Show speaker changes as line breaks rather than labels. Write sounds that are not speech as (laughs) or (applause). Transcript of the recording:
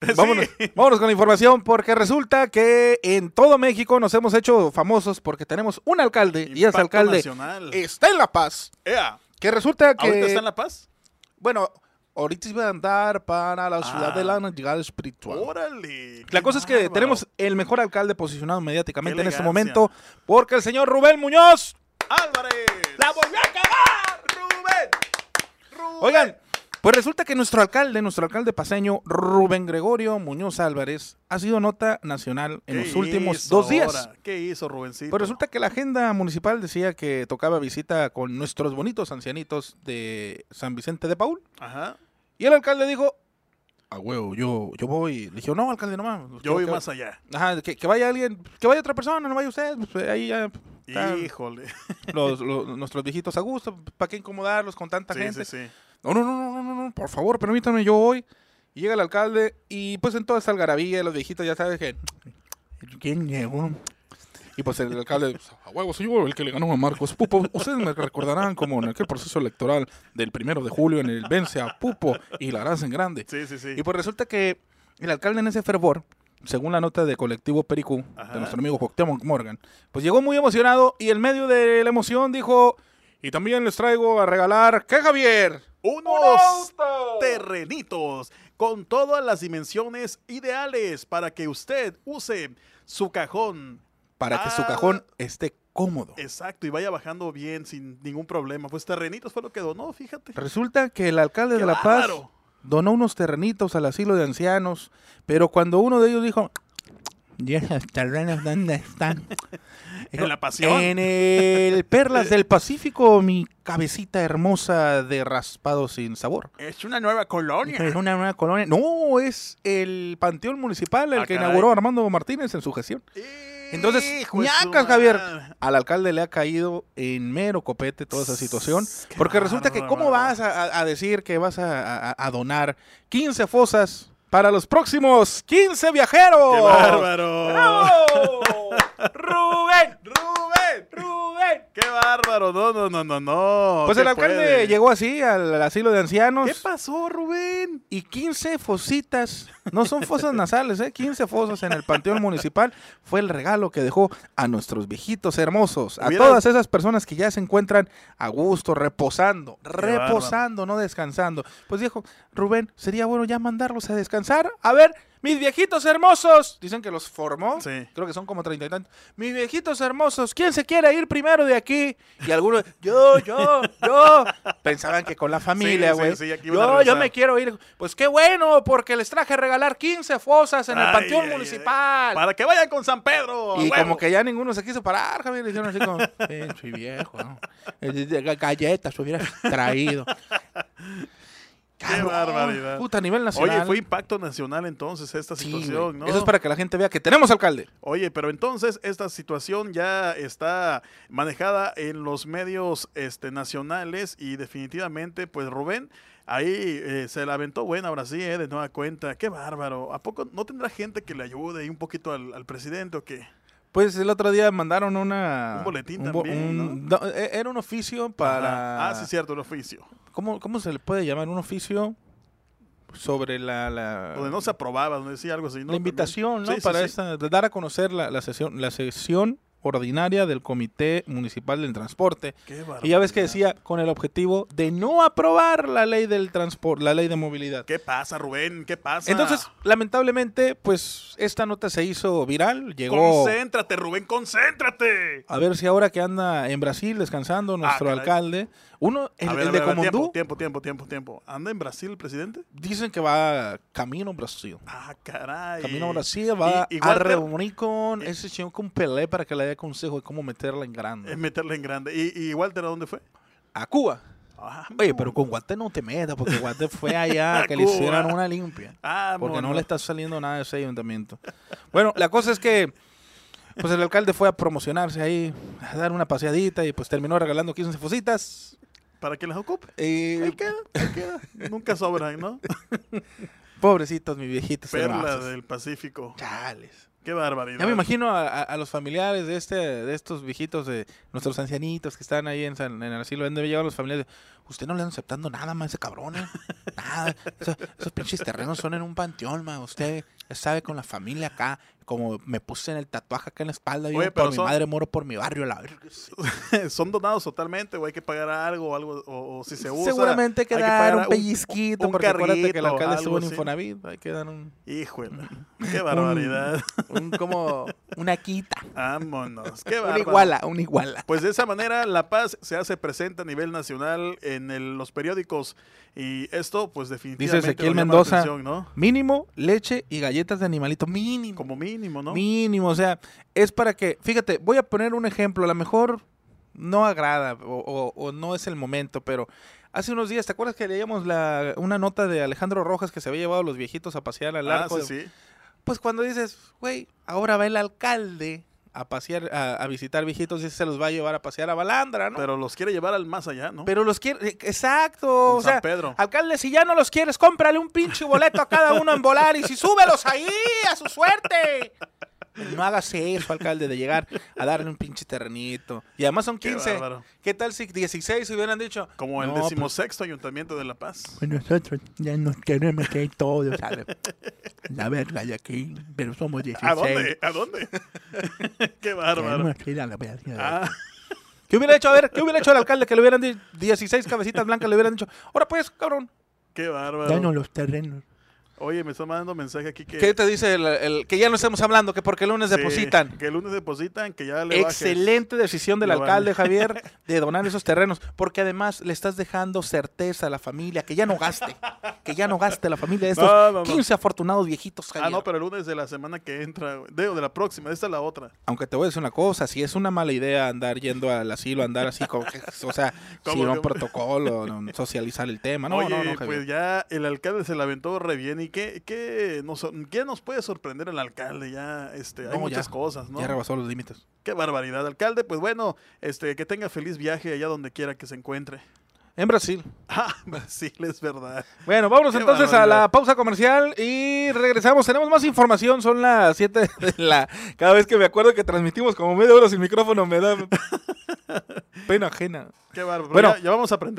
(laughs) Vámonos, vámonos con la información porque resulta que en todo México nos hemos hecho famosos porque tenemos un alcalde y ese
Impacto
alcalde
nacional.
está en La Paz.
Ea,
Que resulta que...
¿Ahorita está en La Paz?
Bueno, ahorita iba a andar para la ciudad
Ah.
de la llegada espiritual.
Órale.
La cosa es que
bárbaro.
tenemos el mejor alcalde posicionado mediáticamente en este momento porque el señor Rubén Muñoz
Álvarez.
la volvió a acabar.
Rubén. Rubén.
Oigan, pues resulta que nuestro alcalde, nuestro alcalde paseño, Rubén Gregorio Muñoz Álvarez, ha sido nota nacional en
¿Qué
los últimos dos días.
¿Qué hizo Rubencito?
Pues resulta que la agenda municipal decía que tocaba visita con nuestros bonitos ancianitos de San Vicente de Paul.
Ajá.
Y el alcalde dijo, a huevo, yo, yo voy. Le dije, no, alcalde, no mames.
Yo voy
que-
más allá.
Ajá, que, que vaya alguien, que vaya otra persona, no vaya usted. pues, ahí ya
Híjole.
los, (laughs) los- nuestros viejitos a gusto. ¿Para qué incomodarlos con tanta
Sí,
gente?
sí, sí.
No, no, no, no, por favor, permítame, yo voy. Y llega el alcalde y pues en toda esa algarabía, los viejitos ya sabes que... ¿Quién llegó? Y pues el alcalde, pues, a huevo, soy yo el que le ganó a Marcos Pupo. Ustedes me recordarán como en aquel proceso electoral del primero de julio en el vence a Pupo y la harás en grande.
Sí, sí, sí.
Y pues resulta que el alcalde en ese fervor, según la nota de colectivo Pericú,
Ajá.
de nuestro amigo Cuauhtémoc Morgan, pues llegó muy emocionado y en medio de la emoción dijo, y también les traigo a regalar, ¿qué Javier?
Unos terrenitos con todas las dimensiones ideales para que usted use su cajón.
Para que su cajón esté cómodo.
Exacto, y vaya bajando bien sin ningún problema. Pues terrenitos fue lo que donó, fíjate.
Resulta que el alcalde
¡Qué
de La Paz
bárbaro!
donó unos terrenitos al asilo de ancianos, pero cuando uno de ellos dijo, ¿y esos terrenos dónde están? (laughs)
En la pasión.
En el Perlas del Pacífico, mi cabecita hermosa de raspado sin sabor.
Es una nueva colonia.
Es una nueva colonia. No, es el Panteón Municipal el
Ah,
que
caray.
inauguró Armando Martínez en su gestión. Entonces, ñacas, Javier. Al alcalde le ha caído en mero copete toda esa situación.
Qué
Porque resulta que, ¿cómo vas a, a- a decir que vas a, a- a donar 15 fosas para los próximos 15 viajeros?
¡Qué bárbaro!
¡Bravo! ¡Rubén! ¡Rubén! ¡Rubén!
¡Qué bárbaro! No, no, no, no, no.
Pues
¿Qué
el alcalde
puede?
llegó así al, al asilo de ancianos.
¿Qué pasó, Rubén?
y 15 fositas, no son fosas nasales, ¿eh? 15 fosas en el Panteón Municipal fue el regalo que dejó a nuestros viejitos hermosos, a todas esas personas que ya se encuentran a gusto, reposando, reposando, no descansando. Pues dijo, Rubén, sería bueno ya mandarlos a descansar. A ver, mis viejitos hermosos, dicen que los formó,
Sí.
creo que son como treinta y tantos. Mis viejitos hermosos, ¿quién se quiere ir primero de aquí? Y algunos, (laughs) yo, yo, yo. Pensaban que con la familia,
Sí, sí,
güey.
sí,
yo, yo me quiero ir. Pues qué bueno, porque les traje a regalar 15 fosas en el Panteón. Municipal.
Para que vayan con San Pedro.
Y
huevo.
como que ya ninguno se quiso parar, Javier. Le dijeron así como, "Eh, soy viejo, ¿no? (laughs) Eh, Galletas hubieras traído.
Qué barbaridad.
Puta, a nivel nacional.
Oye, fue impacto nacional entonces esta
Sí,
situación. ¿no?
Eso es para que la gente vea que tenemos alcalde.
Oye, pero entonces esta situación ya está manejada en los medios este, nacionales y definitivamente, pues Rubén, ahí eh, se la aventó buena ahora sí, eh, de nueva cuenta. Qué bárbaro. ¿A poco no tendrá gente que le ayude ahí un poquito al, al presidente o qué?
Pues el otro día mandaron una...
Un boletín
bo-
también,
un- no, e- Era un oficio para...
Ajá. Ah, sí, cierto, el oficio.
¿cómo, ¿Cómo se le puede llamar? Un oficio sobre la... la
Donde no se aprobaba, donde decía algo así, ¿no?
la invitación, ¿no?
Sí, sí,
para
sí.
esta, de dar a conocer la, la sesión, la sesión ordinaria del Comité Municipal del Transporte.
Qué
Y ya ves que decía con el objetivo de no aprobar la ley del transporte, la ley de movilidad.
¿Qué pasa, Rubén? ¿Qué pasa?
Entonces, lamentablemente, pues esta nota se hizo viral, llegó
Concéntrate, Rubén, concéntrate.
a ver si ahora que anda en Brasil descansando nuestro
caray.
alcalde, uno, el,
ver,
el de
ver, ver,
Comondú,
tiempo, tiempo, tiempo, tiempo, tiempo. ¿Anda en Brasil el presidente?
dicen que va camino a Brasil.
Ah, caray.
Camino a Brasil va
Y-
a
igual
reunir con ese señor con Pelé para que le dé consejo de cómo meterla en grande.
Es meterle en grande. ¿Y, y Walter a dónde fue?
A Cuba.
Ah,
Oye, pero con Guate no te metas, porque Guate fue (laughs) allá que le
Cuba.
hicieran una limpia.
Ah,
Porque no le está saliendo nada de ese ayuntamiento. Bueno, la cosa es que pues el alcalde fue a promocionarse ahí, a dar una paseadita y pues terminó regalando 15 fositas.
¿Para que las ocupe?
Y
Ahí queda, ahí queda. Nunca sobran, ¿no? (laughs)
pobrecitos, mis viejitos.
Perla del Pacífico.
Chales.
Qué barbaridad.
Ya me imagino a, a- a los familiares de este, de estos viejitos, de nuestros ancianitos que están ahí en, San- en el asilo, deben de llegar los familiares. Usted no le anda aceptando nada más ese cabrón, ¿eh? Nada. Esos, esos pinches terrenos son en un panteón, ma. Usted sabe con la familia acá, como me puse en el tatuaje acá en la espalda,
Oye, pero
por mi
son-
madre, moro por mi barrio, la. (laughs)
Son donados totalmente, o hay que pagar algo, o algo, o, o si se usa.
Seguramente hay que dar
pagar
un pellizquito,
un
porque acuérdate que el
carguito,
alcalde estuvo en. Infonavit, hay que dar un,
Híjole, qué (laughs) barbaridad.
un como una quita,
Vámonos, qué (laughs)
una
bárbaro.
iguala, una iguala.
Pues de esa manera La Paz se hace presente a nivel nacional en el- los periódicos y esto pues definitivamente
Ezequiel
llama la
Mendoza.
atención, ¿no?
Mínimo leche y galletas de animalito, mínimo.
Como mínimo, ¿no?
Mínimo, o sea, es para que, fíjate, voy a poner un ejemplo, a lo mejor no agrada o, o- o no es el momento, pero hace unos días, ¿te acuerdas que leíamos la, una nota de Alejandro Rojas que se había llevado a los viejitos a pasear al
Ah,
arco?
sí,
de-
sí.
Pues cuando dices, güey, ahora va el alcalde a pasear, a, a visitar viejitos y se los va a llevar a pasear a Balandra, ¿no? Pero,
Pero los quiere llevar al más allá, ¿no?
los quiere, eh, exacto,
Con
o
San
sea,
Pedro.
alcalde, si ya no los quieres, cómprale un pinche boleto a cada uno en Volaris y súbelos ahí, a su suerte. No hagas eso, alcalde, de llegar a darle un pinche terrenito. Y además son
Qué
15.
bárbaro.
¿Qué tal si 16 hubieran dicho?
Como el
"No, pues,
decimosexto ayuntamiento de La Paz.
Pues nosotros ya nos queremos que todos, ¿sabes? La verga de aquí, pero somos 16.
¿A dónde? ¿A dónde? (laughs) qué bárbaro.
Queremos ir a la verga.
Ah,
¿Qué hubiera hecho? A ver, ¿qué hubiera hecho el alcalde que le hubieran dicho 16 cabecitas blancas? Le hubieran dicho, ahora pues, cabrón.
qué bárbaro.
Danos los terrenos.
Oye, me está mandando mensaje aquí que...
¿Qué te dice el, el- que ya no estemos hablando? Que porque el lunes
Sí,
depositan.
Que el lunes depositan, que ya le bajes.
Excelente decisión del alcalde
vale. (laughs)
Javier de donar esos terrenos, porque además le estás dejando certeza a la familia que ya no gaste, que ya no gaste la familia de estos
No, no, no.
15 afortunados viejitos, Javier.
Ah, no, pero el lunes de la semana que entra, de, de la próxima, esta es la otra.
Aunque te voy a decir una cosa, si es una mala idea andar yendo al asilo, andar así como que, (laughs) o sea,
¿Cómo
sin un protocolo, no, socializar el tema, no,
Oye,
no, no, Javier.
pues ya el alcalde se la aventó re bien. ¿Y qué, qué, nos, qué nos puede sorprender el alcalde? Ya este, hay
No,
muchas
ya.
cosas, ¿no?
Ya rebasó los límites.
Qué barbaridad. Alcalde, pues bueno, este, que tenga feliz viaje allá donde quiera que se encuentre.
En Brasil. (laughs)
Ah, Brasil, es verdad.
Bueno, vámonos
Qué
entonces a la pausa comercial y regresamos. Tenemos más información, son las 7 (laughs) de la... Cada vez que me acuerdo que transmitimos como media hora sin micrófono me da (laughs) pena ajena.
Qué bárbaro.
Bueno.
ya, ya vamos a aprender.